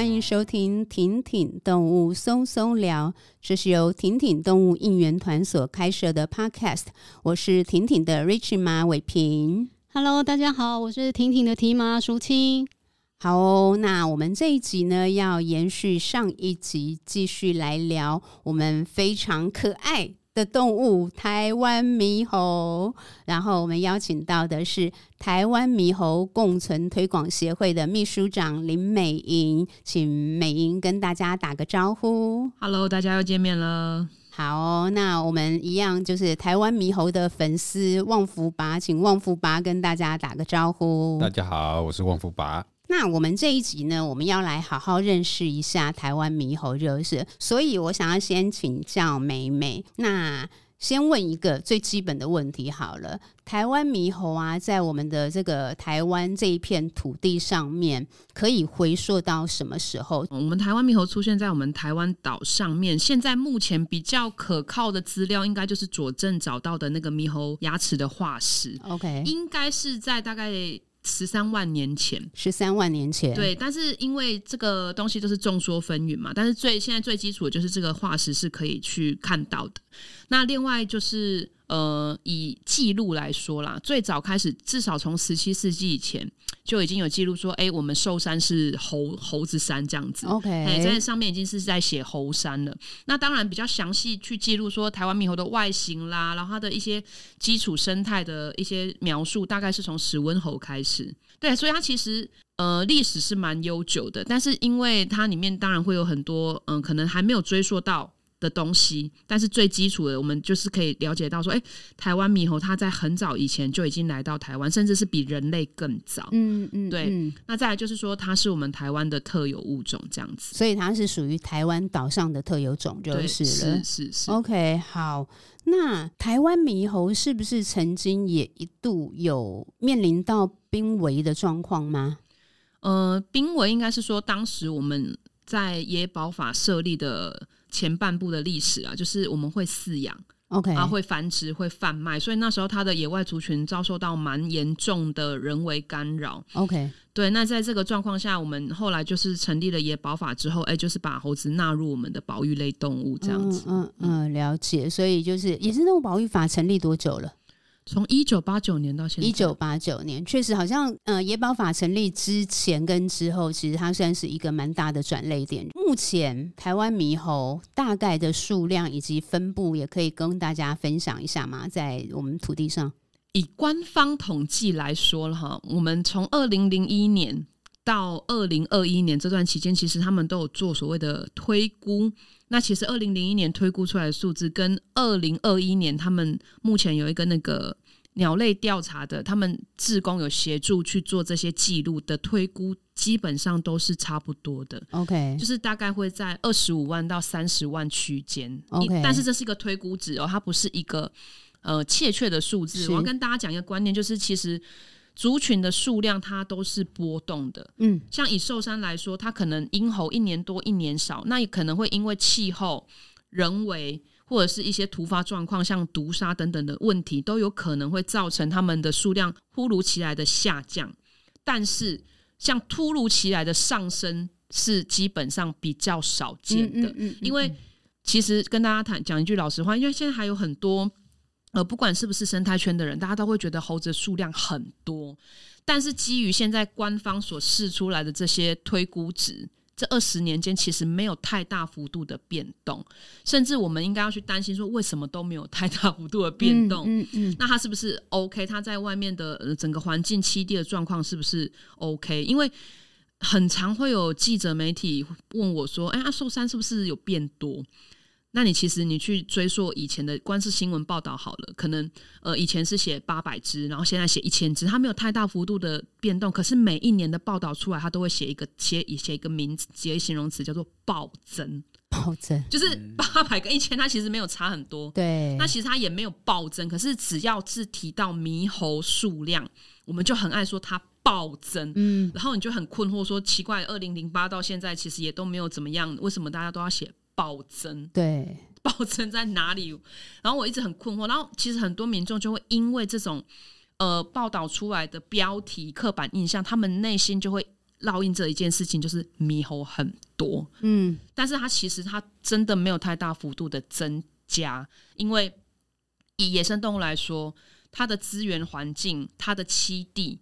欢迎收听婷婷动物松松聊，这是由婷婷动物应援团所开设的 Podcast。我是婷婷的 Rich 马伟平。Hello，大家好，我是婷婷的提马淑清。好哦，那我们这一集呢，要延续上一集，继续来聊我们非常可爱的动物台湾猕猴，然后我们邀请到的是台湾猕猴共存推广协会的秘书长林美莹，请美莹跟大家打个招呼。Hello，大家又见面了。好哦，那我们一样就是台湾猕猴的粉丝旺福拔，请旺福拔跟大家打个招呼。大家好，我是旺福拔。那我们这一集呢，我们要来好好认识一下台湾猕猴，就是，所以我想要先请教美美。那先问一个最基本的问题好了，台湾猕猴啊，在我们的这个台湾这一片土地上面，可以回溯到什么时候？我们台湾猕猴出现在我们台湾岛上面，现在目前比较可靠的资料，应该就是佐证找到的那个猕猴牙齿的化石。OK，应该是在大概。十三万年前，十三万年前，对，但是因为这个东西都是众说纷纭嘛，但是最现在最基础的就是这个化石是可以去看到的。那另外就是。呃，以记录来说啦，最早开始，至少从十七世纪以前就已经有记录说，哎、欸，我们寿山是猴猴子山这样子。OK，在上面已经是在写猴山了。那当然比较详细去记录说台湾猕猴的外形啦，然后它的一些基础生态的一些描述，大概是从史温猴开始。对，所以它其实呃历史是蛮悠久的，但是因为它里面当然会有很多嗯、呃，可能还没有追溯到。的东西，但是最基础的，我们就是可以了解到说，哎、欸，台湾猕猴它在很早以前就已经来到台湾，甚至是比人类更早。嗯嗯，对嗯。那再来就是说，它是我们台湾的特有物种，这样子。所以它是属于台湾岛上的特有种，就是了。是是是。OK，好。那台湾猕猴是不是曾经也一度有面临到濒危的状况吗？呃，濒危应该是说当时我们在野保法设立的。前半部的历史啊，就是我们会饲养，OK，啊会繁殖、会贩卖，所以那时候它的野外族群遭受到蛮严重的人为干扰，OK，对。那在这个状况下，我们后来就是成立了野保法之后，哎、欸，就是把猴子纳入我们的保育类动物这样子，嗯嗯，嗯，了解。所以就是野生动物保育法成立多久了？从一九八九年到现在，一九八九年确实好像，呃，野保法成立之前跟之后，其实它算是一个蛮大的转类点。目前台湾猕猴大概的数量以及分布，也可以跟大家分享一下吗？在我们土地上，以官方统计来说了哈，我们从二零零一年到二零二一年这段期间，其实他们都有做所谓的推估。那其实二零零一年推估出来的数字，跟二零二一年他们目前有一个那个鸟类调查的，他们志工有协助去做这些记录的推估，基本上都是差不多的。OK，就是大概会在二十五万到三十万区间。OK，但是这是一个推估值哦，它不是一个呃确切的数字。我要跟大家讲一个观念，就是其实。族群的数量它都是波动的，嗯，像以寿山来说，它可能婴猴一年多一年少，那也可能会因为气候、人为或者是一些突发状况，像毒杀等等的问题，都有可能会造成它们的数量突如其来的下降。但是像突如其来的上升是基本上比较少见的，嗯嗯嗯嗯，因为其实跟大家谈讲一句老实话，因为现在还有很多。呃，不管是不是生态圈的人，大家都会觉得猴子数量很多。但是基于现在官方所试出来的这些推估值，这二十年间其实没有太大幅度的变动，甚至我们应该要去担心说，为什么都没有太大幅度的变动？嗯嗯，嗯，那它是不是 OK？它在外面的整个环境栖地的状况是不是 OK？因为很常会有记者媒体问我说：“哎，阿寿山是不是有变多？”那你其实你去追溯以前的官司新闻报道好了，可能呃以前是写八百只，然后现在写一千只，它没有太大幅度的变动。可是每一年的报道出来，它都会写一个写写一个名词，写形容词叫做暴增。暴增就是八百跟一千，它其实没有差很多。对，那其实它也没有暴增。可是只要是提到猕猴数量，我们就很爱说它暴增。嗯，然后你就很困惑说奇怪，二零零八到现在其实也都没有怎么样，为什么大家都要写？暴增，对，暴增在哪里？然后我一直很困惑。然后其实很多民众就会因为这种呃报道出来的标题、刻板印象，他们内心就会烙印着一件事情，就是猕猴很多，嗯，但是它其实它真的没有太大幅度的增加，因为以野生动物来说，它的资源环境、它的栖地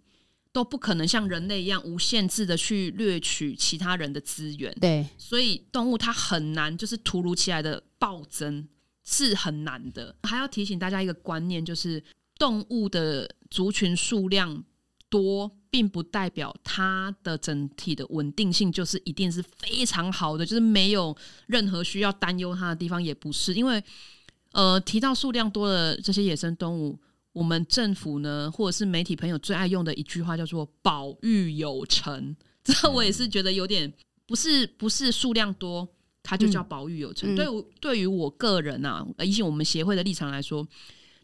都不可能像人类一样无限制的去掠取其他人的资源，对，所以动物它很难就是突如其来的暴增是很难的。还要提醒大家一个观念，就是动物的族群数量多，并不代表它的整体的稳定性就是一定是非常好的，就是没有任何需要担忧它的地方，也不是。因为，呃，提到数量多的这些野生动物，我们政府呢，或者是媒体朋友最爱用的一句话叫做“保育有成”，这我也是觉得有点不是不是数量多，它就叫保育有成。嗯、对，对于我个人啊，以及我们协会的立场来说。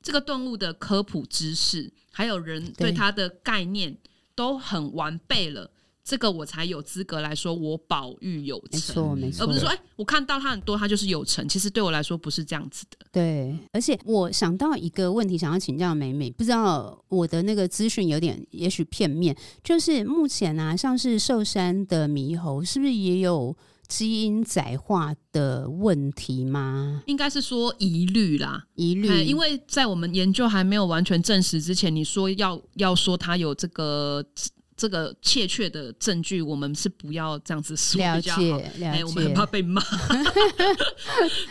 这个动物的科普知识，还有人对它的概念都很完备了，这个我才有资格来说我保育有成，没错，没错，而不是说哎，我看到他很多，他就是有成。其实对我来说不是这样子的。对，而且我想到一个问题，想要请教美美，不知道我的那个资讯有点也许片面，就是目前啊，像是寿山的猕猴，是不是也有？基因载化的问题吗？应该是说疑虑啦，疑虑。因为在我们研究还没有完全证实之前，你说要要说它有这个。这个确切的证据，我们是不要这样子说比较好。了解，了解。欸、我们很怕被骂。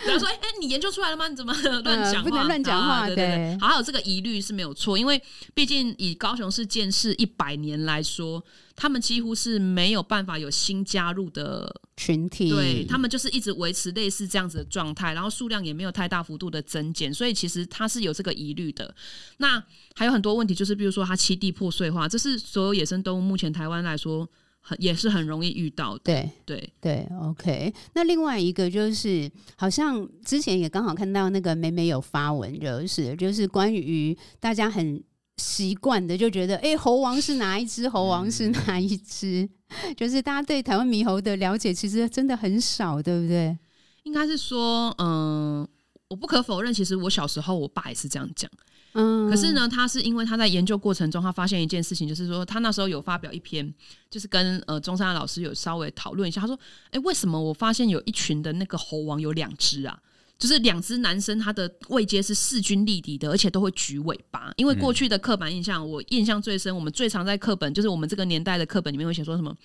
比方说，哎、欸，你研究出来了吗？你怎么乱讲话？不能乱讲话。啊、对对对。对还有这个疑虑是没有错，因为毕竟以高雄市建市一百年来说，他们几乎是没有办法有新加入的群体。对，他们就是一直维持类似这样子的状态，然后数量也没有太大幅度的增减，所以其实它是有这个疑虑的。那还有很多问题，就是比如说它栖地破碎化，这是所有野生动物目前台湾来说很也是很容易遇到的。对对对，OK。那另外一个就是，好像之前也刚好看到那个美美有发文，就是就是关于大家很习惯的就觉得，哎、欸，猴王是哪一只？猴王是哪一只？嗯、就是大家对台湾猕猴的了解其实真的很少，对不对？应该是说，嗯、呃，我不可否认，其实我小时候我爸也是这样讲。嗯，可是呢，他是因为他在研究过程中，他发现一件事情，就是说他那时候有发表一篇，就是跟呃中山的老师有稍微讨论一下。他说：“哎、欸，为什么我发现有一群的那个猴王有两只啊？就是两只男生，他的位阶是势均力敌的，而且都会举尾巴。因为过去的刻板印象，我印象最深，我们最常在课本，就是我们这个年代的课本里面会写说什么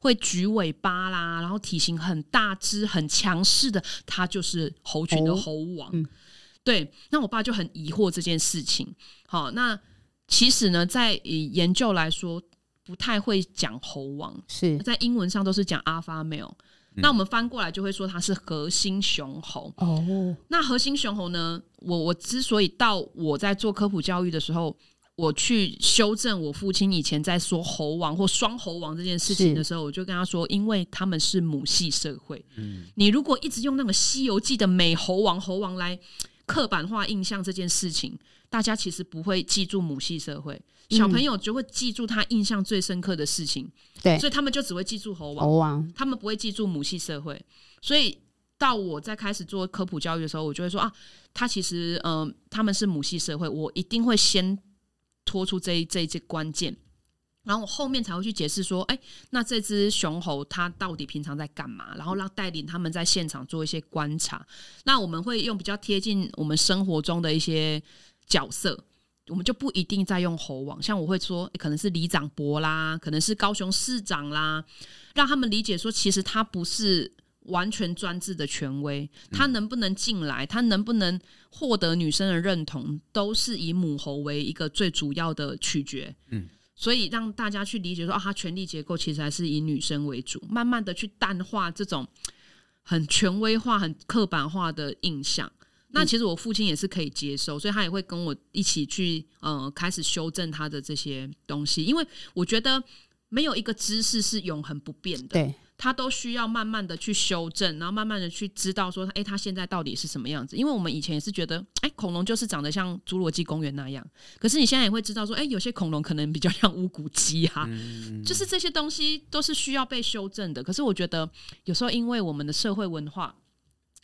会举尾巴啦，然后体型很大只、很强势的，他就是猴群的猴王。哦”嗯对，那我爸就很疑惑这件事情。好，那其实呢，在以研究来说，不太会讲猴王，是在英文上都是讲 alpha male。那我们翻过来就会说它是核心雄猴。哦，那核心雄猴呢？我我之所以到我在做科普教育的时候，我去修正我父亲以前在说猴王或双猴王这件事情的时候，我就跟他说，因为他们是母系社会。嗯，你如果一直用那个《西游记》的美猴王猴王来。刻板化印象这件事情，大家其实不会记住母系社会，小朋友就会记住他印象最深刻的事情，对，所以他们就只会记住猴王，猴王，他们不会记住母系社会。所以到我在开始做科普教育的时候，我就会说啊，他其实嗯、呃，他们是母系社会，我一定会先拖出这一这一些关键。然后我后面才会去解释说，哎，那这只雄猴它到底平常在干嘛？然后让带领他们在现场做一些观察。那我们会用比较贴近我们生活中的一些角色，我们就不一定再用猴王。像我会说，可能是里长伯啦，可能是高雄市长啦，让他们理解说，其实他不是完全专制的权威，他能不能进来，他能不能获得女生的认同，都是以母猴为一个最主要的取决。嗯。所以让大家去理解说，啊，他权力结构其实还是以女生为主，慢慢的去淡化这种很权威化、很刻板化的印象。那其实我父亲也是可以接受，所以他也会跟我一起去，呃，开始修正他的这些东西。因为我觉得没有一个知识是永恒不变的。对。他都需要慢慢的去修正，然后慢慢的去知道说，哎，他现在到底是什么样子？因为我们以前也是觉得，哎，恐龙就是长得像侏罗纪公园那样。可是你现在也会知道说，哎，有些恐龙可能比较像乌骨鸡哈、啊，嗯、就是这些东西都是需要被修正的。可是我觉得有时候因为我们的社会文化，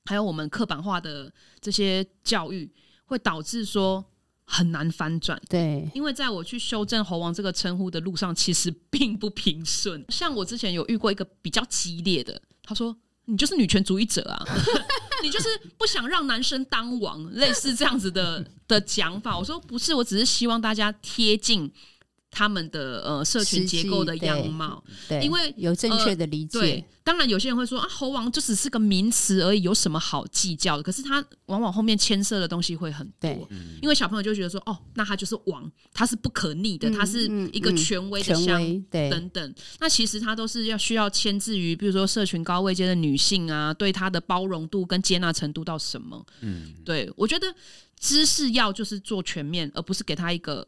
还有我们刻板化的这些教育，会导致说，很难翻转。对，因为在我去修正“猴王”这个称呼的路上，其实并不平顺。像我之前有遇过一个比较激烈的，他说：“你就是女权主义者啊，你就是不想让男生当王，类似这样子的的讲法。”我说：“不是，我只是希望大家贴近。”他们的呃社群结构的样貌，对，因为有正确的理解。呃、对，当然有些人会说啊，猴王就只是个名词而已，有什么好计较的？可是他往往后面牵涉的东西会很多。因为小朋友就觉得说，哦，那他就是王，他是不可逆的，嗯、他是一个权威的像、嗯嗯、等等。那其实他都是要需要牵制于，比如说社群高位阶的女性啊，对他的包容度跟接纳程度到什么？嗯，对，我觉得知识要就是做全面，而不是给他一个。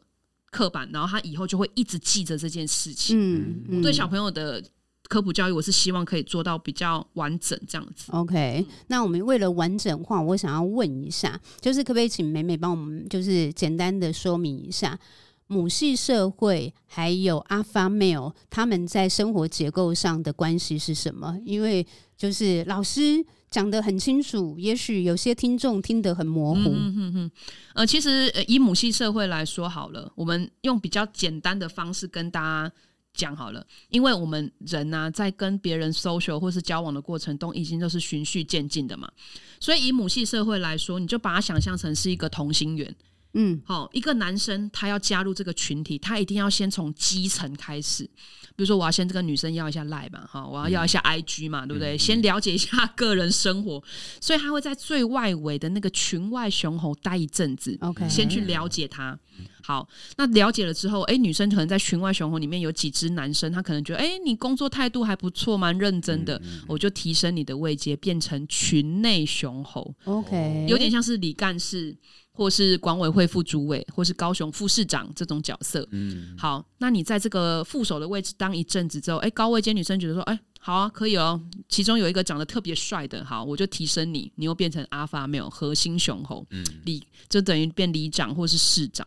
刻板，然后他以后就会一直记着这件事情。嗯，嗯，对小朋友的科普教育，我是希望可以做到比较完整这样子。OK，嗯，那我们为了完整化，我想要问一下，就是可不可以请美美帮我们，就是简单的说明一下母系社会还有 Alpha Male 他们在生活结构上的关系是什么？因为就是老师。讲得很清楚，也许有些听众听得很模糊。嗯哼哼，呃，其实以母系社会来说好了，我们用比较简单的方式跟大家讲好了，因为我们人呢、在跟别人 social 或是交往的过程中，已经都是循序渐进的嘛。所以以母系社会来说，你就把它想象成是一个同心圆。嗯，好，一个男生他要加入这个群体，他一定要先从基层开始。比如说，我要先这个女生要一下赖嘛，哈，我要要一下 IG 嘛，嗯、对不对？先了解一下 个人生活，所以他会在最外围的那个群外雄猴待一阵子，OK，先去了解他。好，那了解了之后，哎，女生可能在群外雄猴里面有几只男生，他可能觉得，哎，你工作态度还不错，蛮认真的，我就提升你的位阶，变成群内雄猴，OK，有点像是李干事。或是管委会副主委，或是高雄副市长这种角色。嗯，好，那你在这个副手的位置当一阵子之后，哎、欸，高位阶女生觉得说，哎、欸，好啊，可以哦。其中有一个长得特别帅的，好，我就提升你，你又变成 Alpha Male 核心雄猴，嗯，里就等于变里长或是市长，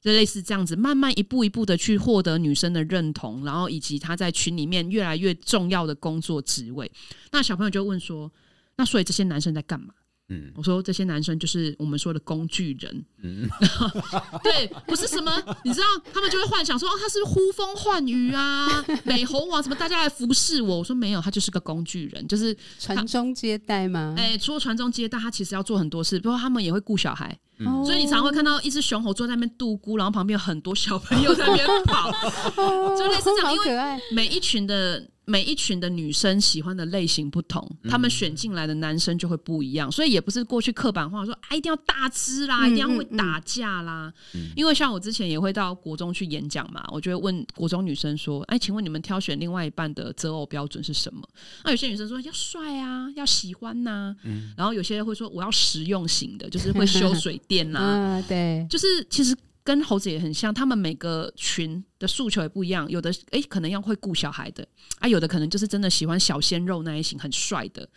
就类似这样子，慢慢一步一步的去获得女生的认同，然后以及他在群里面越来越重要的工作职位。那小朋友就问说，那所以这些男生在干嘛？嗯，我说这些男生就是我们说的工具人，嗯，对，不是什么，你知道，他们就会幻想说，哦，他是呼风唤雨啊，美猴王什么，大家来服侍我。我说没有，他就是个工具人，就是传宗接代嘛？哎、欸，除了传宗接代，他其实要做很多事，比如说他们也会顾小孩，嗯，所以你常会看到一只雄猴坐在那边度孤，然后旁边有很多小朋友在那边跑，就类似这样，因为每一群的。每一群的女生喜欢的类型不同，他们选进来的男生就会不一样，所以也不是过去刻板化说啊，一定要大只啦，一定要会打架啦。因为像我之前也会到国中去演讲嘛，我就会问国中女生说：“哎，请问你们挑选另外一半的择偶标准是什么？”那有些女生说要帅啊，要喜欢呐，然后有些人会说我要实用型的，就是会修水电呐，对，就是其实。跟猴子也很像，他们每个群的诉求也不一样。有的诶，可能要会顾小孩的啊，有的可能就是真的喜欢小鲜肉那一型，很帅的。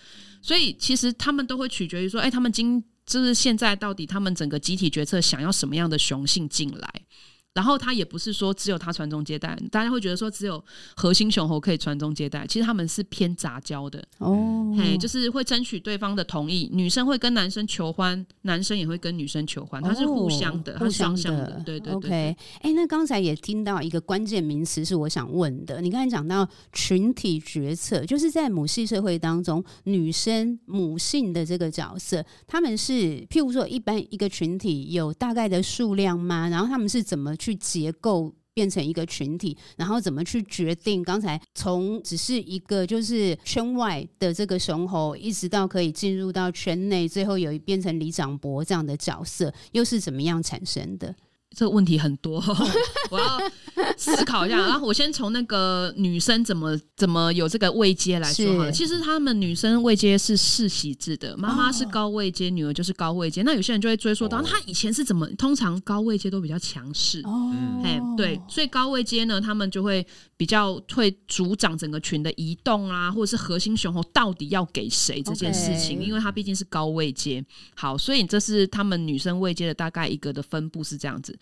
所以其实他们都会取决于说，诶，他们今就是现在到底他们整个集体决策想要什么样的雄性进来。然后他也不是说只有他传宗接代，大家会觉得说只有核心雄猴可以传宗接代，其实他们是偏杂交的哦，嘿，就是会争取对方的同意，女生会跟男生求欢，男生也会跟女生求欢，它是互相的，哦、互相的，相的，对对对。OK，哎，那刚才也听到一个关键名词是我想问的，你刚才讲到群体决策，就是在母系社会当中，女生母性的这个角色，他们是譬如说一般一个群体有大概的数量吗？然后他们是怎么？去去结构变成一个群体，然后怎么去决定？刚才从只是一个就是圈外的这个雄猴，一直到可以进入到圈内，最后有变成李长博这样的角色，又是怎么样产生的？这个问题很多，我要思考一下。然后我先从那个女生怎么怎么有这个位阶来说好了。其实他们女生位阶是世袭制的，妈妈是高位阶，女儿就是高位阶。那有些人就会追溯到，她以前是怎么？通常高位阶都比较强势哦，哎，对，所以高位阶呢，他们就会比较会主掌整个群的移动啊，或者是核心雄猴到底要给谁这件事情，因为他毕竟是高位阶。好，所以这是他们女生位阶的大概一个的分布是这样子。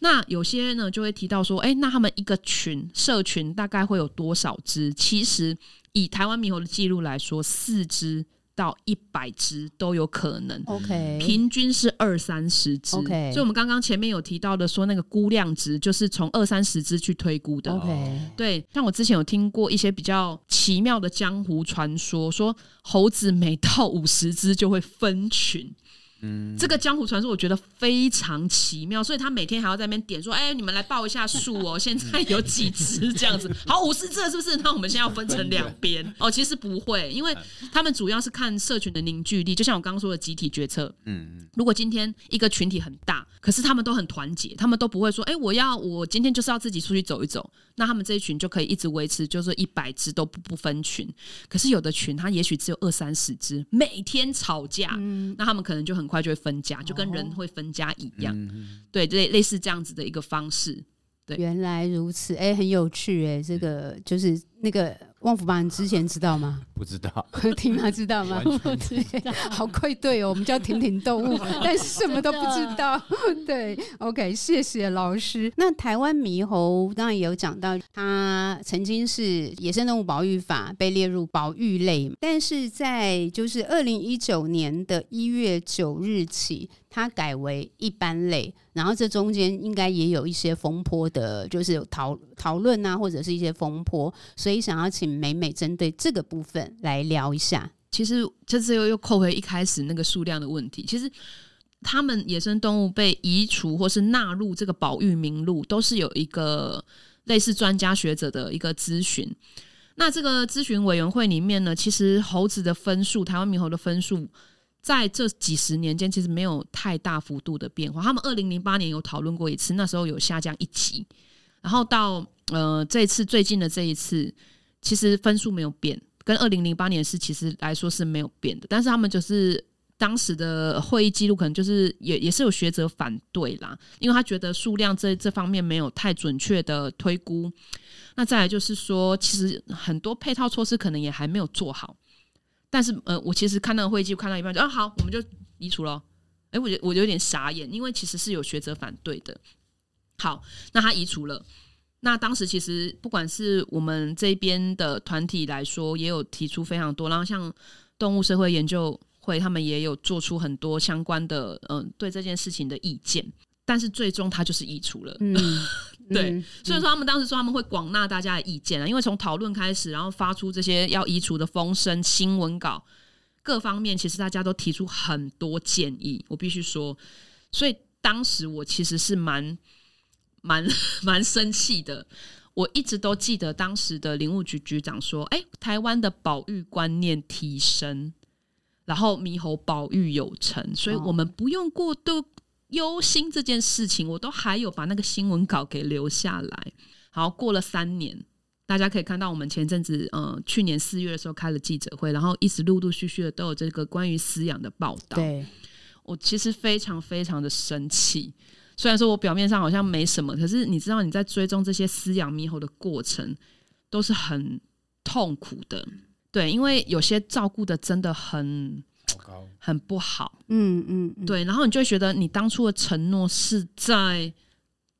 那有些呢就会提到说，哎、欸，那他们一个群社群大概会有多少只？其实以台湾猕猴的记录来说，四只到一百只都有可能。OK，平均是二三十只。OK，所以我们刚刚前面有提到的说那个估量值，就是从二三十只去推估的。OK，对，像我之前有听过一些比较奇妙的江湖传说，说猴子每到五十只就会分群。嗯，这个江湖传说我觉得非常奇妙，所以他每天还要在那边点说：“哎，你们来报一下数哦，现在有几只这样子？好，五十只是不是？那我们现在要分成两边哦。其实不会，因为他们主要是看社群的凝聚力，就像我刚刚说的集体决策。嗯，如果今天一个群体很大，可是他们都很团结，他们都不会说：哎，我要我今天就是要自己出去走一走。那他们这一群就可以一直维持，就是一百只都不不分群。可是有的群，他也许只有二三十只，每天吵架，嗯，那他们可能就很。快就会分家，就跟人会分家一样，哦、对，类类似这样子的一个方式。对，原来如此，哎、欸，很有趣，哎，这个就是那个。旺福爸，你之前知道吗？不知道，婷妈知道吗？不知道，好愧对哦，我们叫婷婷动物，但是什么都不知道。对，OK，谢谢老师。那台湾猕猴当然也有讲到，它曾经是野生动物保育法被列入保育类，但是在就是二零一九年的一月九日起，它改为一般类。然后这中间应该也有一些风波的，就是讨讨论啊，或者是一些风波，所以想要请。美美针对这个部分来聊一下。其实这次又又扣回一开始那个数量的问题。其实他们野生动物被移除或是纳入这个保育名录，都是有一个类似专家学者的一个咨询。那这个咨询委员会里面呢，其实猴子的分数，台湾猕猴的分数，在这几十年间其实没有太大幅度的变化。他们二零零八年有讨论过一次，那时候有下降一级，然后到呃这一次最近的这一次。其实分数没有变，跟二零零八年是其实来说是没有变的。但是他们就是当时的会议记录，可能就是也也是有学者反对啦，因为他觉得数量这这方面没有太准确的推估。那再来就是说，其实很多配套措施可能也还没有做好。但是呃，我其实看那个会议看到一半就啊好，我们就移除了。哎，我觉得我有点傻眼，因为其实是有学者反对的。好，那他移除了。那当时其实不管是我们这边的团体来说，也有提出非常多，然后像动物社会研究会，他们也有做出很多相关的嗯、呃、对这件事情的意见，但是最终他就是移除了。嗯，对，嗯、所以说他们当时说他们会广纳大家的意见啊，因为从讨论开始，然后发出这些要移除的风声、新闻稿，各方面其实大家都提出很多建议，我必须说，所以当时我其实是蛮。蛮 蛮生气的，我一直都记得当时的林务局局长说：“哎，台湾的保育观念提升，然后猕猴保育有成，所以我们不用过度忧心这件事情。”我都还有把那个新闻稿给留下来。好，过了三年，大家可以看到，我们前阵子，呃，去年四月的时候开了记者会，然后一直陆陆续续的都有这个关于饲养的报道。对，我其实非常非常的生气。虽然说我表面上好像没什么，可是你知道你在追踪这些饲养猕猴的过程都是很痛苦的，对，因为有些照顾的真的很很不好，嗯嗯，嗯对，然后你就会觉得你当初的承诺是在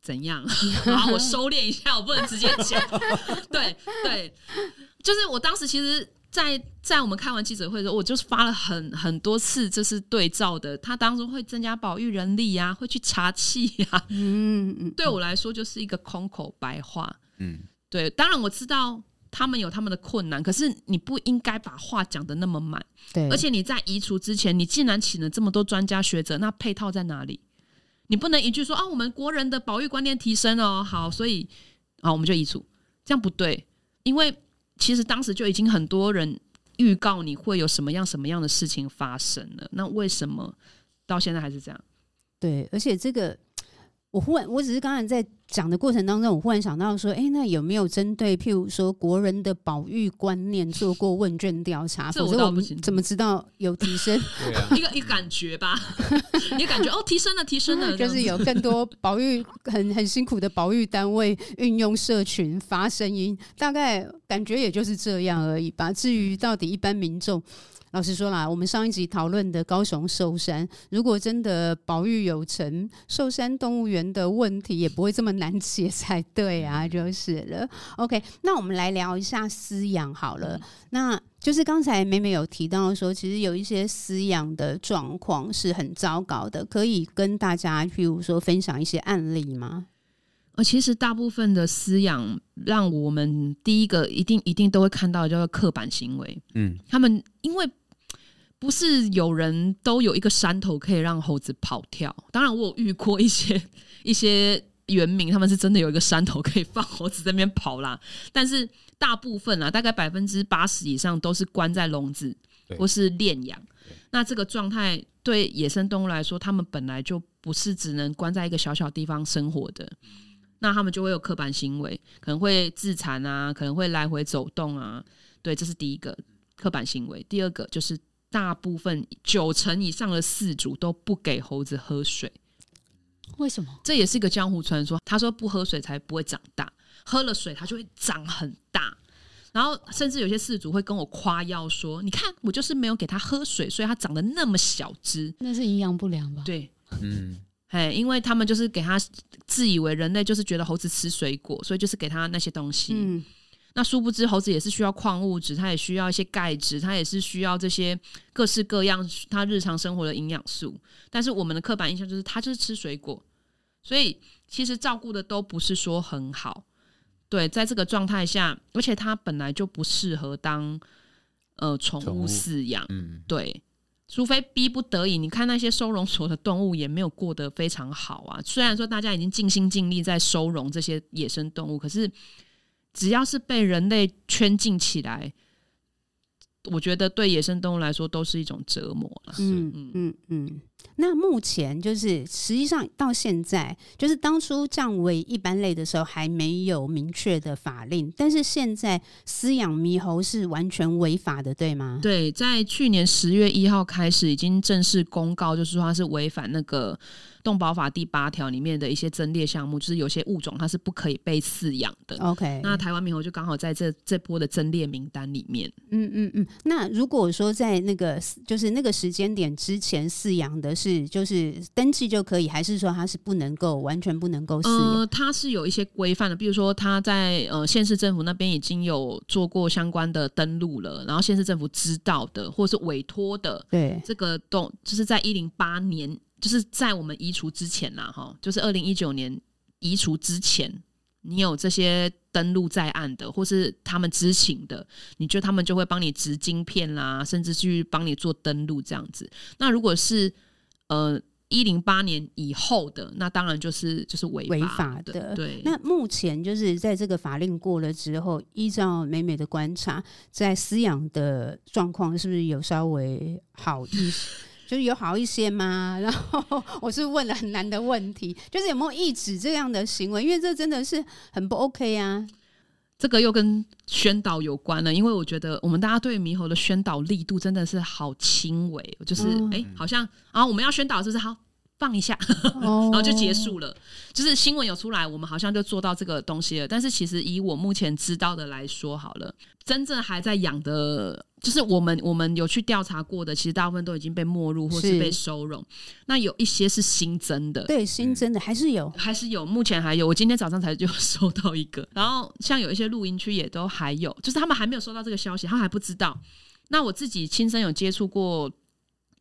怎样？然后我收敛一下，我不能直接讲，对对，就是我当时其实。在在我们开完记者会的时候，我就是发了很很多次，就是对照的。他当初会增加保育人力呀、啊，会去查气呀。嗯嗯，对我来说就是一个空口白话。嗯，对。当然我知道他们有他们的困难，可是你不应该把话讲得那么满。对。而且你在移除之前，你既然请了这么多专家学者，那配套在哪里？你不能一句说啊，我们国人的保育观念提升哦，好，所以啊，我们就移除，这样不对，因为。其实当时就已经很多人预告你会有什么样什么样的事情发生了，那为什么到现在还是这样？对，而且这个。我忽然，我只是刚才在讲的过程当中，我忽然想到说，哎，那有没有针对譬如说国人的保育观念做过问卷调查？否则我们。怎么知道有提升？啊，一个一个感觉吧，一个感觉哦，提升了，提升了，就是有更多保育很很辛苦的保育单位运用社群发声音，大概感觉也就是这样而已吧。至于到底一般民众。老实说啦，我们上一集讨论的高雄寿山，如果真的保育有成，寿山动物园的问题也不会这么难解才对啊，就是了。OK，那我们来聊一下饲养好了。那就是刚才美美有提到说，其实有一些饲养的状况是很糟糕的，可以跟大家譬如说分享一些案例吗？呃，其实大部分的饲养，让我们第一个一定一定都会看到叫做刻板行为。嗯，他们因为。不是有人都有一个山头可以让猴子跑跳。当然，我有遇过一些一些原民，他们是真的有一个山头可以放猴子在那边跑啦。但是大部分啊，大概百分之八十以上都是关在笼子或是链养。那这个状态对野生动物来说，他们本来就不是只能关在一个小小地方生活的。那他们就会有刻板行为，可能会自残啊，可能会来回走动啊。对，这是第一个刻板行为。第二个就是。大部分九成以上的饲主都不给猴子喝水，为什么？这也是一个江湖传说。他说不喝水才不会长大，喝了水它就会长很大。然后甚至有些饲主会跟我夸耀说：“你看，我就是没有给它喝水，所以它长得那么小只。”那是营养不良吧？对，嗯，嘿，因为他们就是给它自以为人类就是觉得猴子吃水果，所以就是给它那些东西。嗯。那殊不知，猴子也是需要矿物质，它也需要一些钙质，它也是需要这些各式各样它日常生活的营养素。但是我们的刻板印象就是它就是吃水果，所以其实照顾的都不是说很好。对，在这个状态下，而且它本来就不适合当呃宠物饲养。嗯，对，除非逼不得已。你看那些收容所的动物也没有过得非常好啊。虽然说大家已经尽心尽力在收容这些野生动物，可是。只要是被人类圈禁起来，我觉得对野生动物来说都是一种折磨了。嗯嗯嗯。那目前就是实际上到现在，就是当初降为一般类的时候还没有明确的法令，但是现在饲养猕猴是完全违法的，对吗？对，在去年十月一号开始已经正式公告，就是说它是违反那个。动保法第八条里面的一些增列项目，就是有些物种它是不可以被饲养的。OK，那台湾猕猴就刚好在这这波的增列名单里面。嗯嗯嗯。那如果说在那个就是那个时间点之前饲养的是就是登记就可以，还是说它是不能够完全不能够饲养？呃，它是有一些规范的，比如说他在呃县市政府那边已经有做过相关的登录了，然后县市政府知道的或是委托的，对这个动就是在一零八年。就是在我们移除之前呐，哈，就是二零一九年移除之前，你有这些登录在案的，或是他们知情的，你就他们就会帮你植晶片啦，甚至去帮你做登录这样子。那如果是呃一零八年以后的，那当然就是就是违违法的。对。那目前就是在这个法令过了之后，依照美美的观察，在饲养的状况是不是有稍微好一些？就是有好一些吗？然后我是问了很难的问题，就是有没有抑制这样的行为？因为这真的是很不 OK 啊。这个又跟宣导有关了，因为我觉得我们大家对猕猴的宣导力度真的是好轻微，就是哎、嗯，好像啊，我们要宣导是不是好？放一下，然后就结束了。就是新闻有出来，我们好像就做到这个东西了。但是其实以我目前知道的来说，好了，真正还在养的，就是我们我们有去调查过的，其实大部分都已经被没入或是被收容。那有一些是新增的，对，新增的还是有，还是有。目前还有，我今天早上才就收到一个。然后像有一些录音区也都还有，就是他们还没有收到这个消息，他还不知道。那我自己亲身有接触过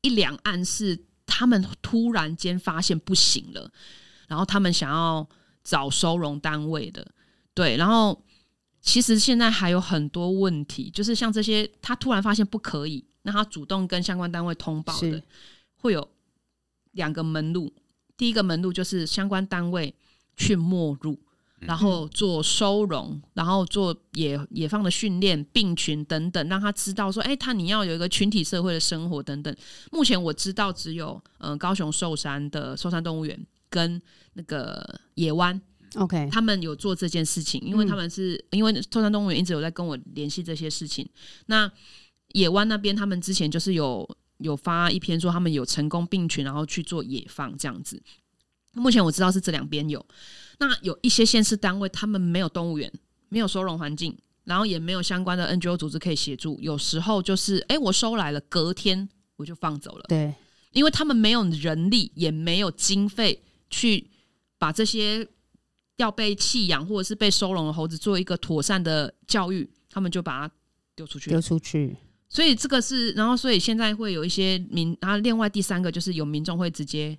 一两案是。他们突然间发现不行了，然后他们想要找收容单位的，对，然后其实现在还有很多问题，就是像这些，他突然发现不可以，那他主动跟相关单位通报的，会有两个门路，第一个门路就是相关单位去没入。然后做收容，然后做野野放的训练、病群等等，让他知道说，哎，他你要有一个群体社会的生活等等。目前我知道只有嗯、呃、高雄寿山的寿山动物园跟那个野湾，OK，他们有做这件事情，因为他们是、嗯、因为寿山动物园一直有在跟我联系这些事情。那野湾那边他们之前就是有有发一篇说他们有成功病群，然后去做野放这样子。目前我知道是这两边有。那有一些县市单位，他们没有动物园，没有收容环境，然后也没有相关的 NGO 组织可以协助。有时候就是，哎，我收来了，隔天我就放走了。对，因为他们没有人力，也没有经费去把这些要被弃养或者是被收容的猴子做一个妥善的教育，他们就把它丢出去，丢出去。所以这个是，然后所以现在会有一些民，然后另外第三个就是有民众会直接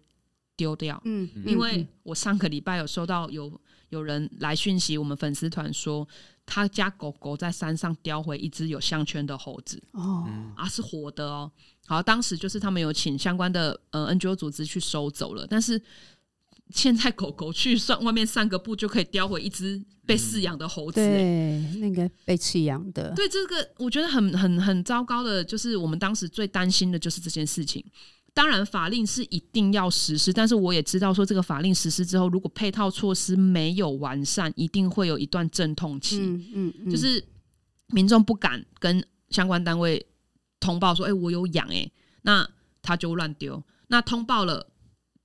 丢掉。嗯，因为我上个礼拜有收到有有人来讯息，我们粉丝团说。他家狗狗在山上叼回一只有项圈的猴子哦，啊是活的哦。好，当时就是他们有请相关的呃 NGO 组织去收走了，但是现在狗狗去上外面散个步就可以叼回一只被饲养的猴子，对，那个被弃养的。对，这个我觉得很很很糟糕的，就是我们当时最担心的就是这件事情。当然，法令是一定要实施，但是我也知道说，这个法令实施之后，如果配套措施没有完善，一定会有一段阵痛期。嗯嗯，嗯，就是民众不敢跟相关单位通报说：“哎、欸，我有养。”哎，那他就乱丢。那通报了，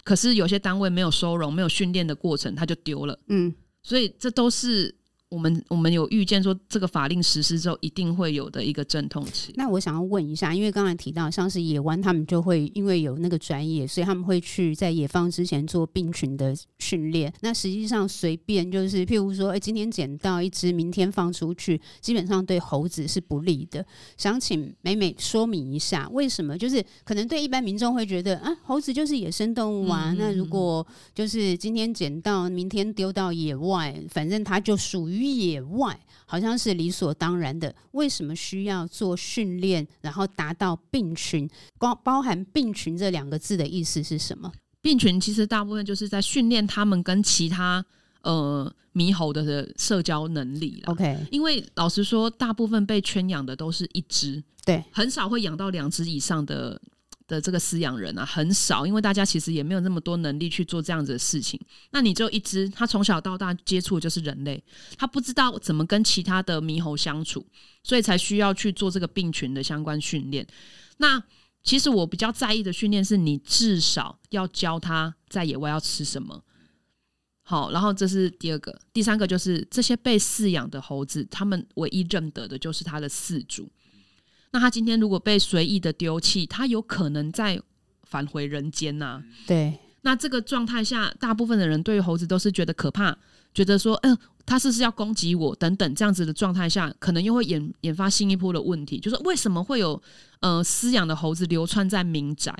可是有些单位没有收容、没有训练的过程，他就丢了。嗯，所以这都是。我们我们有预见说，这个法令实施之后一定会有的一个阵痛期。那我想要问一下，因为刚才提到像是野湾，他们就会因为有那个专业，所以他们会去在野放之前做病群的训练。那实际上随便就是，譬如说，哎，今天捡到一只，明天放出去，基本上对猴子是不利的。想请美美说明一下，为什么？就是可能对一般民众会觉得啊，猴子就是野生动物啊。嗯嗯嗯，那如果就是今天捡到，明天丢到野外，反正它就属于。野外好像是理所当然的，为什么需要做训练，然后达到病群？包包含病群这两个字的意思是什么？病群其实大部分就是在训练他们跟其他呃猕猴的的社交能力了。OK，因为老实说，大部分被圈养的都是一只，对，很少会养到两只以上的。的这个饲养人啊很少，因为大家其实也没有那么多能力去做这样子的事情。那你只有一只，他从小到大接触就是人类，他不知道怎么跟其他的猕猴相处，所以才需要去做这个病群的相关训练。那其实我比较在意的训练是你至少要教他在野外要吃什么。好，然后这是第二个，第三个就是这些被饲养的猴子，他们唯一认得的就是他的饲主。那他今天如果被随意的丢弃，他有可能再返回人间呐、啊。对，那这个状态下，大部分的人对于猴子都是觉得可怕，觉得说，嗯、呃，他是不是要攻击我等等这样子的状态下，可能又会引引发新一波的问题，就是为什么会有呃饲养的猴子流窜在民宅？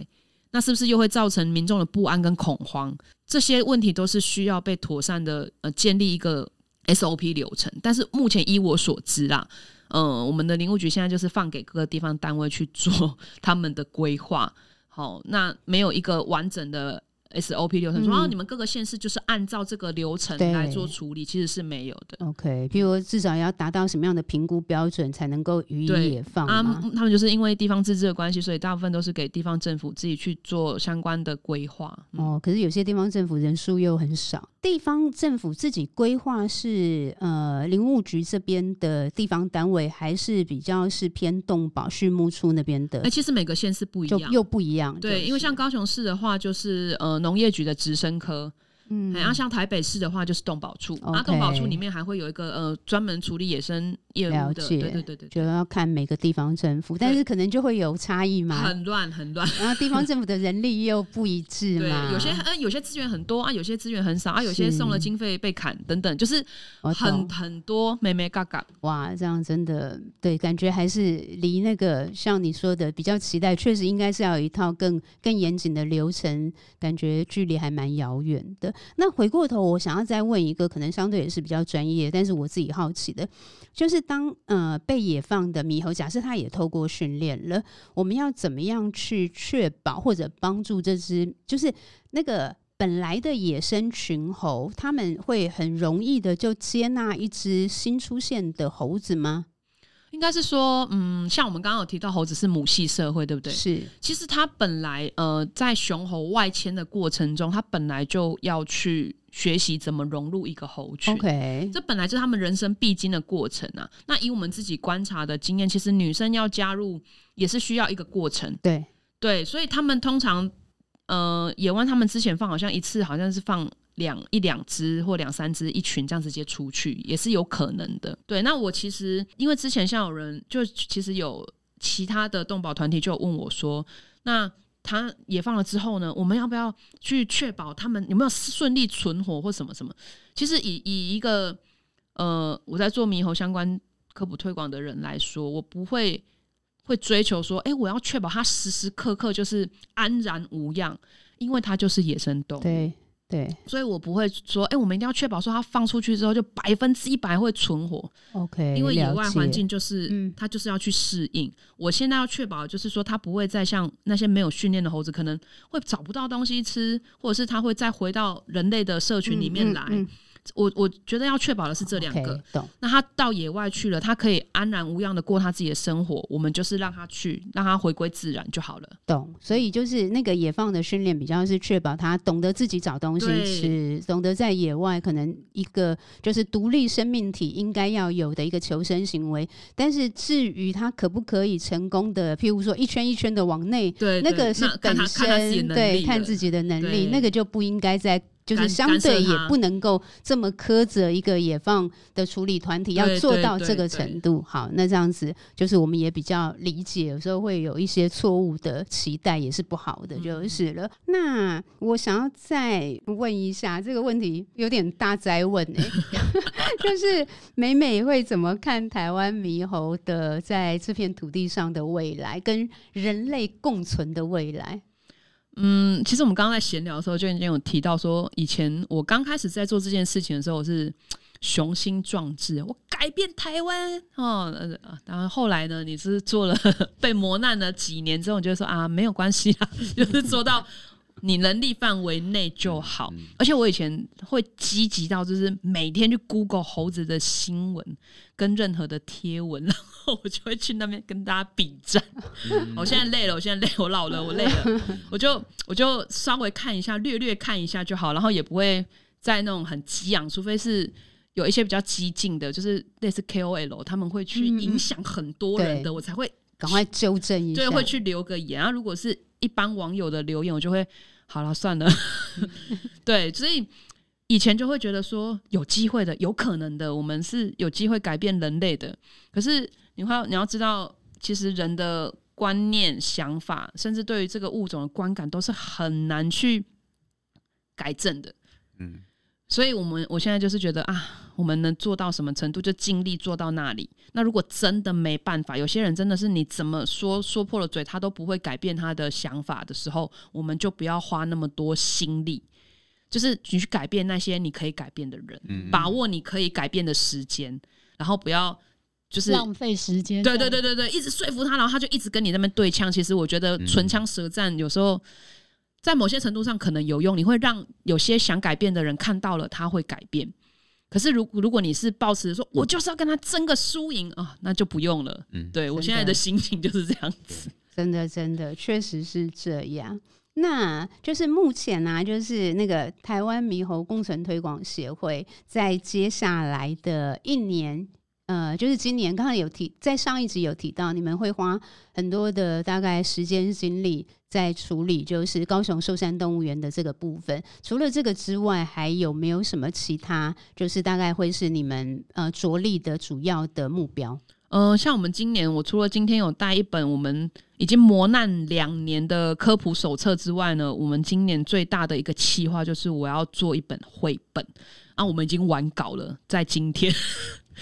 那是不是又会造成民众的不安跟恐慌？这些问题都是需要被妥善的呃建立一个 SOP 流程。但是目前依我所知啦。嗯，我们的林务局现在就是放给各个地方单位去做他们的规划。好，那没有一个完整的。SOP 流程说，啊，你们各个县市就是按照这个流程来做处理，其实是没有的。OK，比如至少要达到什么样的评估标准才能够予以野放啊？他们就是因为地方自治的关系，所以大部分都是给地方政府自己去做相关的规划。哦，可是有些地方政府人数又很少，地方政府自己规划是呃林务局这边的地方单位，还是比较是偏动保畜牧处那边的？哎、欸，其实每个县市不一样，就又不一样。对，就是、因为像高雄市的话，就是呃。农业局的直升科。嗯，然后像台北市的话，就是动保处，那、okay, 动保处里面还会有一个呃专门处理野生业务的，了解，对对对。对，就要看每个地方政府，但是可能就会有差异嘛，很乱很乱，然后地方政府的人力又不一致嘛，对，有些嗯有些资源很多啊，有些资源很少啊，有些送了经费被砍等等，就是很很多眉眉角角，哇，这样真的对，感觉还是离那个像你说的比较期待，确实应该是要有一套更更严谨的流程，感觉距离还蛮遥远的。那回过头，我想要再问一个，可能相对也是比较专业，但是我自己好奇的，就是当呃被野放的猕猴，假设它也透过训练了，我们要怎么样去确保或者帮助这只，就是那个本来的野生群猴，他们会很容易的就接纳一只新出现的猴子吗？应该是说，嗯，像我们刚刚有提到，猴子是母系社会，对不对？是。其实它本来，呃，在雄猴外迁的过程中，它本来就要去学习怎么融入一个猴群。OK，这本来就是他们人生必经的过程啊。那以我们自己观察的经验，其实女生要加入也是需要一个过程。对对，所以他们通常，呃，野湾他们之前放好像一次好像是放两一两只或两三只一群这样直接出去，也是有可能的。对，那我其实因为之前像有人就其实有其他的动保团体就问我说，那他也放了之后呢，我们要不要去确保他们有没有顺利存活或什么什么？其实以以一个呃我在做猕猴相关科普推广的人来说，我不会会追求说，哎、我要确保它时时刻刻就是安然无恙，因为它就是野生动物。对。对，所以我不会说，哎、欸，我们一定要确保说它放出去之后就百分之一百会存活。OK，因为野外环境就是，嗯，它就是要去适应。我现在要确保就是说，它不会再像那些没有训练的猴子，可能会找不到东西吃，或者是它会再回到人类的社群里面来。嗯嗯嗯我我觉得要确保的是这两个。懂。那他到野外去了，他可以安然无恙的过他自己的生活。我们就是让他去，让他回归自然就好了。懂。所以就是那个野放的训练，比较是确保他懂得自己找东西吃，懂得在野外可能一个就是独立生命体应该要有的一个求生行为。但是至于他可不可以成功的，譬如说一圈一圈的往内，对，那个是本身对看自己的能力，那个就不应该在。就是相对也不能够这么苛责一个野放的处理团体，要做到这个程度。好，那这样子就是我们也比较理解，有时候会有一些错误的期待，也是不好的，就是了。那我想要再问一下这个问题，有点大灾问哎、欸，就是美美会怎么看台湾猕猴的在这片土地上的未来，跟人类共存的未来？嗯，其实我们刚刚在闲聊的时候就已经有提到说，以前我刚开始在做这件事情的时候，我是雄心壮志，我改变台湾哦。然后后来呢，你是做了 被磨难了几年之后，你就说啊，没有关系啦，就是做到。你能力范围内就好，嗯嗯，而且我以前会积极到，就是每天去 Google 猴子的新闻跟任何的贴文，然后我就会去那边跟大家比战。嗯、我现在累了，我现在累，我老了，我累了，我就我就稍微看一下，略略看一下就好，然后也不会在那种很激昂，除非是有一些比较激进的，就是类似 KOL，他们会去影响很多人的，嗯、我才会赶快纠正一下，对，会去留个言。然后如果是一般网友的留言，我就会。好了，算了。对，所以以前就会觉得说有机会的，有可能的，我们是有机会改变人类的。可是你会你要知道，其实人的观念、想法，甚至对于这个物种的观感，都是很难去改正的。嗯。所以，我们我现在就是觉得啊，我们能做到什么程度，就尽力做到那里。那如果真的没办法，有些人真的是你怎么说说破了嘴，他都不会改变他的想法的时候，我们就不要花那么多心力，就是你去改变那些你可以改变的人，嗯嗯，把握你可以改变的时间，然后不要就是浪费时间。对对对对对，一直说服他，然后他就一直跟你那边对呛。其实我觉得唇枪舌战有时候。在某些程度上可能有用，你会让有些想改变的人看到了，他会改变。可是如如果你是抱持说，我就是要跟他争个输赢啊，那就不用了。嗯，对我现在的心情就是这样子。真的，真的，确实是这样。那就是目前呢、啊，就是那个台湾猕猴共存推广协会在接下来的一年。呃，就是今年刚刚有提，在上一集有提到，你们会花很多的大概时间精力在处理，就是高雄寿山动物园的这个部分。除了这个之外，还有没有什么其他？就是大概会是你们呃着力的主要的目标？呃，像我们今年，我除了今天有带一本我们已经磨难两年的科普手册之外呢，我们今年最大的一个企划就是我要做一本绘本啊，我们已经完稿了，在今天。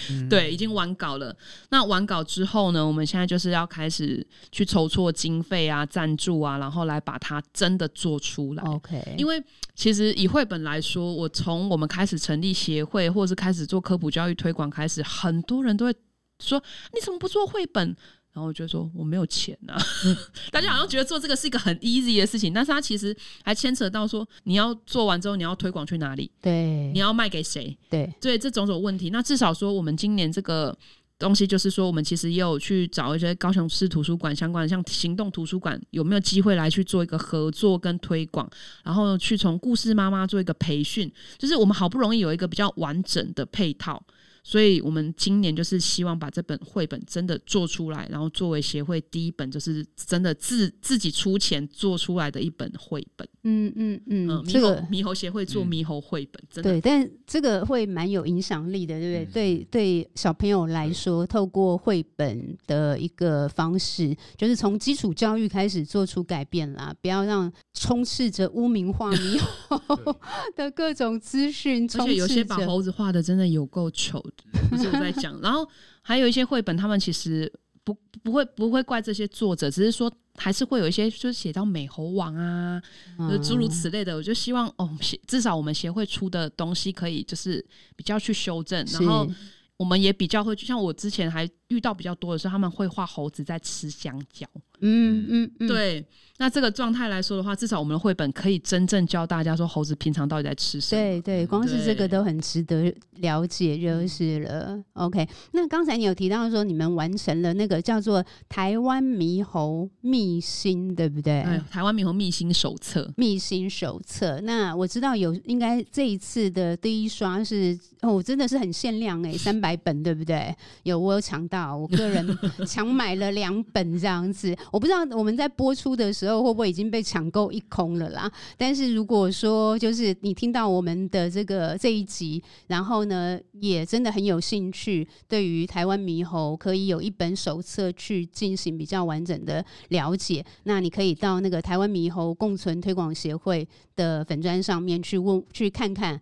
嗯、对，已经完稿了。那完稿之后呢？我们现在就是要开始去筹措经费啊、赞助啊，然后来把它真的做出来。OK，因为其实以绘本来说，我从我们开始成立协会，或者是开始做科普教育推广开始，很多人都会说：“你怎么不做绘本？”然后我就说我没有钱呐、啊，大家好像觉得做这个是一个很 easy 的事情，但是它其实还牵扯到说你要做完之后你要推广去哪里，对，你要卖给谁，对，对，这种种问题。那至少说我们今年这个东西就是说，我们其实也有去找一些高雄市图书馆相关的，像行动图书馆有没有机会来去做一个合作跟推广，然后去从故事妈妈做一个培训，就是我们好不容易有一个比较完整的配套。所以我们今年就是希望把这本绘本真的做出来，然后作为协会第一本就是真的自自己出钱做出来的一本绘本。嗯嗯嗯，猕猴、这个猕猴协会做猕猴绘本，真的对，但这个会蛮有影响力的，对不对？嗯、对对，小朋友来说，透过绘本的一个方式，就是从基础教育开始做出改变啦，不要让充斥着污名化 猕猴的各种资讯，而且有些把猴子画的真的有够丑的，不是我在 讲。然后还有一些绘本，他们其实不不会不会怪这些作者，只是说。还是会有一些，就是写到美猴王啊，就诸如此类的。我就希望哦，至少我们协会出的东西可以就是比较去修正，然后我们也比较会，就像我之前还遇到比较多的时候，他们会画猴子在吃香蕉。嗯嗯嗯，对。那这个状态来说的话，至少我们的绘本可以真正教大家说猴子平常到底在吃什么。对对，光是这个都很值得了解就是了。OK，那刚才你有提到说你们完成了那个叫做台湾猕猴秘辛，对不对？哎，台湾猕猴秘辛手册。秘辛手册。那我知道有，应该这一次的第一刷是哦，真的是很限量哎，三百本，对不对？有，我有抢到，我个人 抢买了两本这样子。我不知道我们在播出的时候。会不会已经被抢购一空了啦？但是如果说就是你听到我们的这个这一集，然后呢，也真的很有兴趣，对于台湾猕猴可以有一本手册去进行比较完整的了解，那你可以到那个台湾猕猴共存推广协会的粉砖上面去问去看看。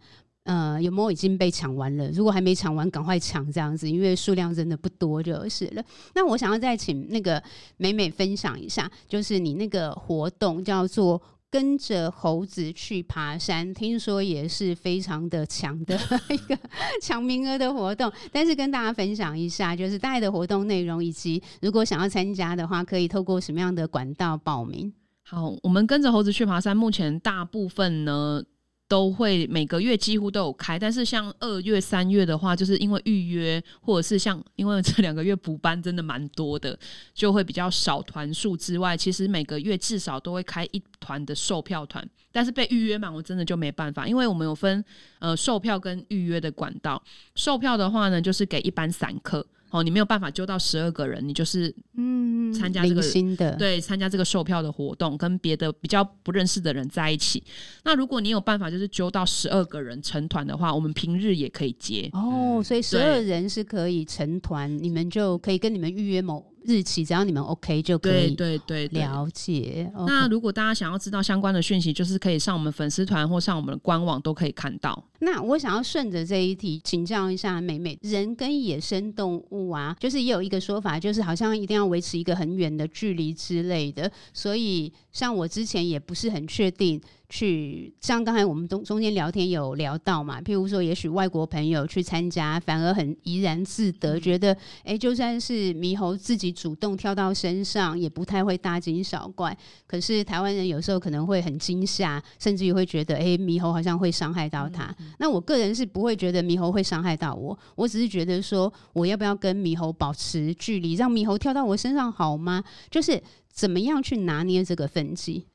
呃，有没有已经被抢完了？如果还没抢完，赶快抢这样子，因为数量真的不多就是了。那我想要再请那个美美分享一下，就是你那个活动叫做“跟着猴子去爬山”，听说也是非常的强的 一个抢名额的活动。但是跟大家分享一下，就是大概的活动内容，以及如果想要参加的话，可以透过什么样的管道报名？好，我们跟着猴子去爬山，目前大部分呢。都会每个月几乎都有开，但是像二月、三月的话，就是因为预约，或者是像因为这两个月补班真的蛮多的，就会比较少团数之外，其实每个月至少都会开一团的售票团，但是被预约满我真的就没办法，因为我们有分呃售票跟预约的管道，售票的话呢，就是给一般散客。哦，你没有办法揪到十二个人，你就是嗯参加这个新的对参加这个售票的活动，跟别的比较不认识的人在一起。那如果你有办法就是揪到十二个人成团的话，我们平日也可以接哦。所以十二人是可以成团，你们就可以跟你们预约某日期，只要你们 OK 就可以。对对对，了解。那如果大家想要知道相关的讯息，就是可以上我们粉丝团或上我们的官网都可以看到。那我想要顺着这一题请教一下美美，人跟野生动物啊，就是也有一个说法，就是好像一定要维持一个很远的距离之类的。所以像我之前也不是很确定。去像刚才我们中中间聊天有聊到嘛，譬如说，也许外国朋友去参加，反而很怡然自得，觉得哎、欸，就算是猕猴自己主动跳到身上，也不太会大惊小怪。可是台湾人有时候可能会很惊吓，甚至于会觉得哎，猕、欸、猴好像会伤害到他。嗯嗯。那我个人是不会觉得猕猴会伤害到我，我只是觉得说，我要不要跟猕猴保持距离，让猕猴跳到我身上好吗？就是怎么样去拿捏这个分际？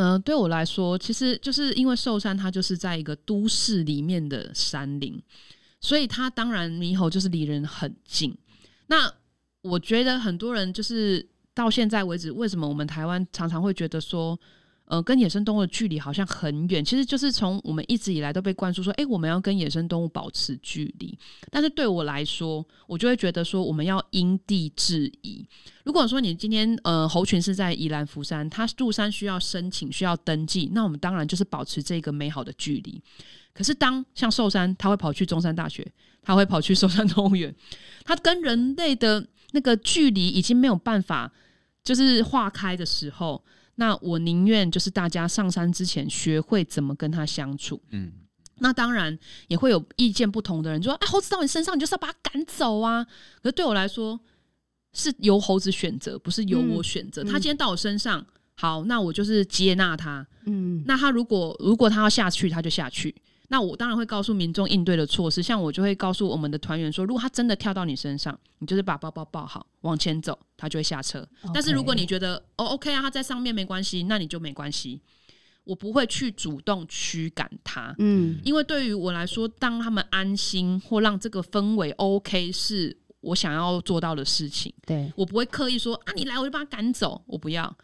嗯、对我来说，其实就是因为寿山它就是在一个都市里面的山林，所以它当然猕猴就是离人很近。那我觉得很多人就是到现在为止，为什么我们台湾常常会觉得说，呃，跟野生动物的距离好像很远，其实就是从我们一直以来都被灌输说，哎，我们要跟野生动物保持距离。但是对我来说，我就会觉得说，我们要因地制宜。如果说你今天呃猴群是在宜兰福山，它入山需要申请、需要登记，那我们当然就是保持这个美好的距离。可是当像寿山，它会跑去中山大学，它会跑去 寿山动物园，它跟人类的那个距离已经没有办法就是划开的时候。那我宁愿就是大家上山之前学会怎么跟他相处。嗯，那当然也会有意见不同的人说：“哎，猴子到你身上，你就是要把它赶走啊！”可是对我来说，是由猴子选择，不是由我选择。他今天到我身上，好，那我就是接纳他。嗯，那他如果如果他要下去，他就下去。那我当然会告诉民众应对的措施，像我就会告诉我们的团员说，如果他真的跳到你身上，你就是把包包抱好，往前走，他就会下车。但是如果你觉得哦，OK 啊，他在上面没关系，那你就没关系。我不会去主动驱赶他。嗯，因为对于我来说，当他们安心或让这个氛围 OK，是我想要做到的事情。对，我不会刻意说啊，你来我就把他赶走，我不要。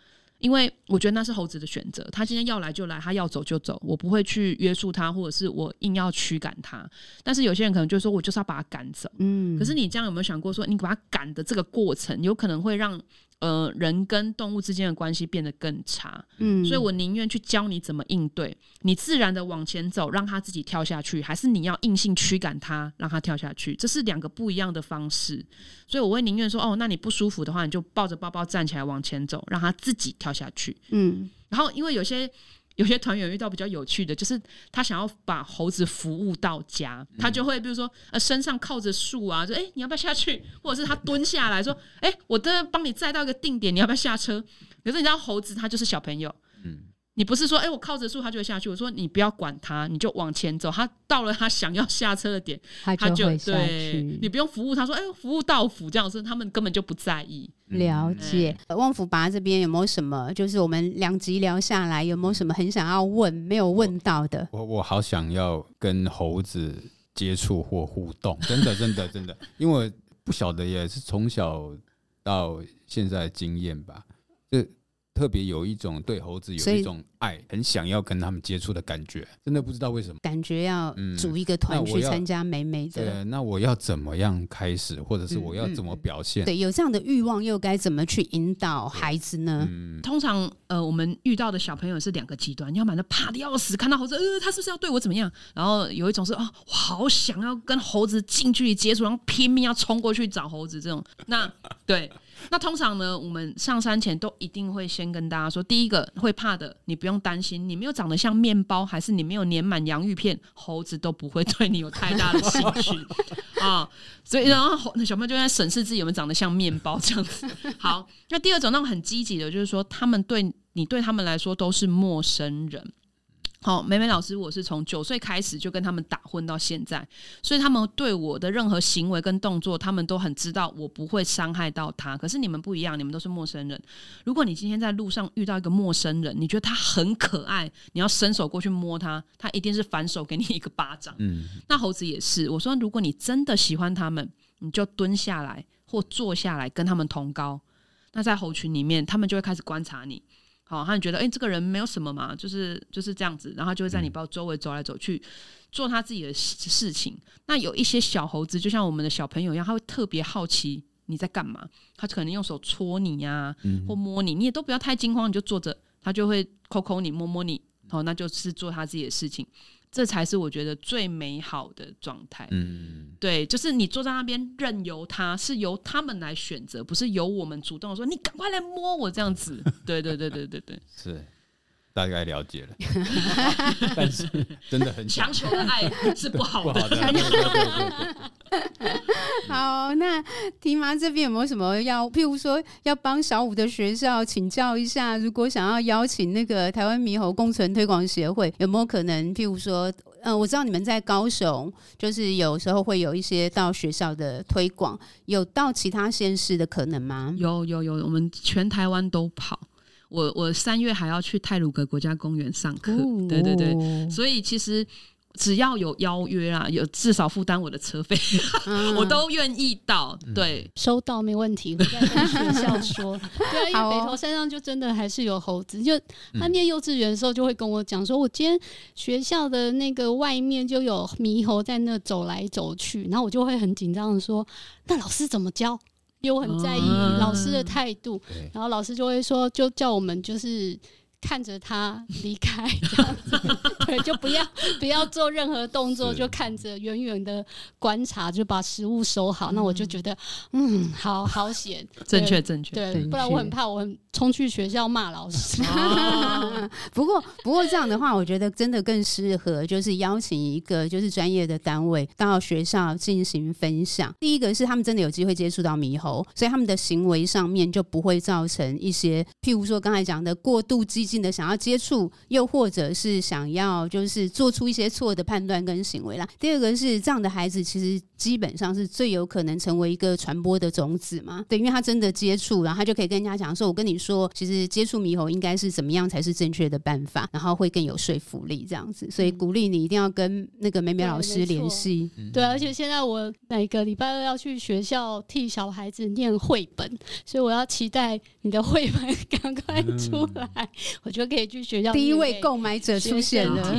因为我觉得那是猴子的选择，他今天要来就来，他要走就走，我不会去约束他，或者是我硬要驱赶他。但是有些人可能就说，我就是要把他赶走。嗯，可是你这样有没有想过，说你把他赶的这个过程，有可能会让。呃，人跟动物之间的关系变得更差，嗯，所以我宁愿去教你怎么应对，你自然的往前走，让它自己跳下去，还是你要硬性驱赶它，让它跳下去，这是两个不一样的方式。所以我会宁愿说，哦，那你不舒服的话，你就抱着包包站起来往前走，让它自己跳下去，嗯，然后因为有些。有些团员遇到比较有趣的，就是他想要把猴子服务到家，他就会比如说呃身上靠着树啊，说哎、欸、你要不要下去？或者是他蹲下来说哎、欸、我这帮你载到一个定点，你要不要下车？可是你知道猴子它就是小朋友，嗯。你不是说，哎、欸，我靠着树，它就会下去。我说，你不要管它，你就往前走。它到了它想要下车的点，它就。对，你不用服务它，说，哎、欸，服务到府这样子，他们根本就不在意。了解。嗯、旺福拔这边有没有什么？就是我们两集聊下来，有没有什么很想要问没有问到的？我我，我好想要跟猴子接触或互动，真的真的真的，因为不晓得也是从小到现在的经验吧，就。特别有一种对猴子有一种爱，很想要跟他们接触的感觉，真的不知道为什么。感觉要组一个团去参加美美的。对，那我要怎么样开始，或者是我要怎么表现？嗯嗯、对，有这样的欲望，又该怎么去引导孩子呢？嗯、通常，呃，我们遇到的小朋友是两个极端，要么呢怕的要死，看到猴子，呃，他是不是要对我怎么样？然后有一种是哦，我好想要跟猴子近距离接触，然后拼命要冲过去找猴子这种。那对。那通常呢，我们上山前都一定会先跟大家说，第一个会怕的，你不用担心，你没有长得像面包，还是你没有粘满洋芋片，猴子都不会对你有太大的兴趣 啊。所以，然后那小朋友就在审视自己有没有长得像面包这样子。好，那第二种那种很积极的，就是说他们对你对他们来说都是陌生人。好，美美老师，我是从九岁开始就跟他们打混到现在，所以他们对我的任何行为跟动作，他们都很知道我不会伤害到他。可是你们不一样，你们都是陌生人。如果你今天在路上遇到一个陌生人，你觉得他很可爱，你要伸手过去摸他，他一定是反手给你一个巴掌。嗯，那猴子也是。我说，如果你真的喜欢他们，你就蹲下来或坐下来跟他们同高。那在猴群里面，他们就会开始观察你。好，他就觉得，哎、欸，这个人没有什么嘛，就是就是这样子，然后就会在你包周围走来走去，做他自己的事情。那有一些小猴子，就像我们的小朋友一样，他会特别好奇你在干嘛，他可能用手戳你呀、啊，或摸你，你也都不要太惊慌，你就坐着，他就会抠抠你，摸摸你，好，那就是做他自己的事情。这才是我觉得最美好的状态。嗯，对，就是你坐在那边任由他，是由他们来选择，不是由我们主动说你赶快来摸我这样子。对对对对对对，是大概了解了。但是 真的很强求的爱是不好的。好，那提妈这边有没有什么要，譬如说要帮小五的学校请教一下？如果想要邀请那个台湾猕猴共存推广协会，有没有可能？譬如说，嗯、呃，我知道你们在高雄，就是有时候会有一些到学校的推广，有到其他县市的可能吗？有有有，我们全台湾都跑。我我三月还要去泰鲁格国家公园上课，哦、对对对，所以其实。只要有邀约啊，有至少负担我的车费，嗯、我都愿意到。对，收到没问题。我在跟学校说，对，因为北投山上就真的还是有猴子。就他念幼稚园的时候，就会跟我讲说，我今天学校的那个外面就有猕猴在那走来走去，然后我就会很紧张的说，那老师怎么教？因为我很在意老师的态度，嗯、然后老师就会说，就叫我们就是。看着他离开，这样子，对，就不要不要做任何动作，就看着远远的观察，就把食物收好。那我就觉得，嗯，好好险，正确正确，对，不然我很怕，我很冲去学校骂老师。不过不过这样的话，我觉得真的更适合，就是邀请一个就是专业的单位到学校进行分享。第一个是他们真的有机会接触到猕猴，所以他们的行为上面就不会造成一些，譬如说刚才讲的过度激进。的想要接触，又或者是想要要就是做出一些错的判断跟行为啦。第二个是这样的孩子，其实基本上是最有可能成为一个传播的种子嘛。对，因为他真的接触，然后他就可以跟人家讲说：“我跟你说，其实接触猕猴应该是怎么样才是正确的办法，然后会更有说服力。”这样子，所以鼓励你一定要跟那个美美老师联系。对，而且现在我每个礼拜二要去学校替小孩子念绘本，所以我要期待你的绘本 赶快出来，嗯、我就可以去学校。第一位购买者出现了，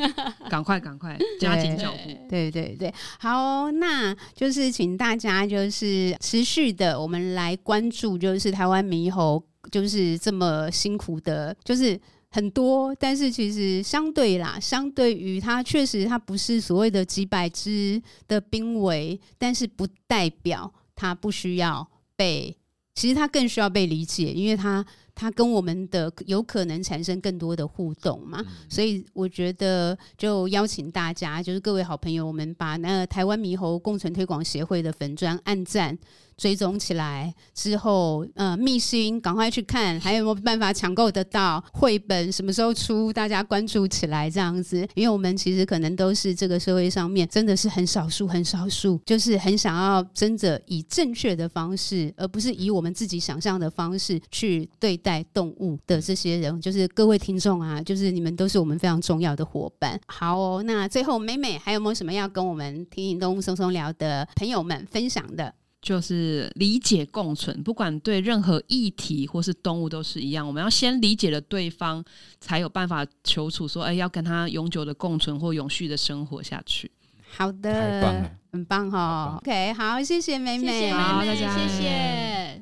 赶快赶快加紧脚步。对对对，好，那就是请大家就是持续的，我们来关注，就是台湾猕猴就是这么辛苦的，就是。很多，但是其实相对啦，相对于它确实它不是所谓的几百只的濒危，但是不代表它不需要被，其实它更需要被理解，因为它它跟我们的有可能产生更多的互动嘛，所以我觉得就邀请大家，就是各位好朋友，我们把那台湾猕猴共存推广协会的粉砖按赞。追踪起来之后，呃，密信赶快去看，还有没有办法抢购得到绘本？什么时候出？大家关注起来，这样子，因为我们其实可能都是这个社会上面真的是很少数、很少数，就是很想要真的以正确的方式，而不是以我们自己想象的方式去对待动物的这些人，就是各位听众啊，就是你们都是我们非常重要的伙伴。好哦，那最后美美还有没有什么要跟我们听听动物松松聊的朋友们分享的？就是理解共存，不管对任何议题或是动物都是一样。我们要先理解了对方，才有办法求处说，哎，要跟他永久的共存或永续的生活下去。好的，很棒哈。OK，好，谢谢美美，好，大家，谢谢。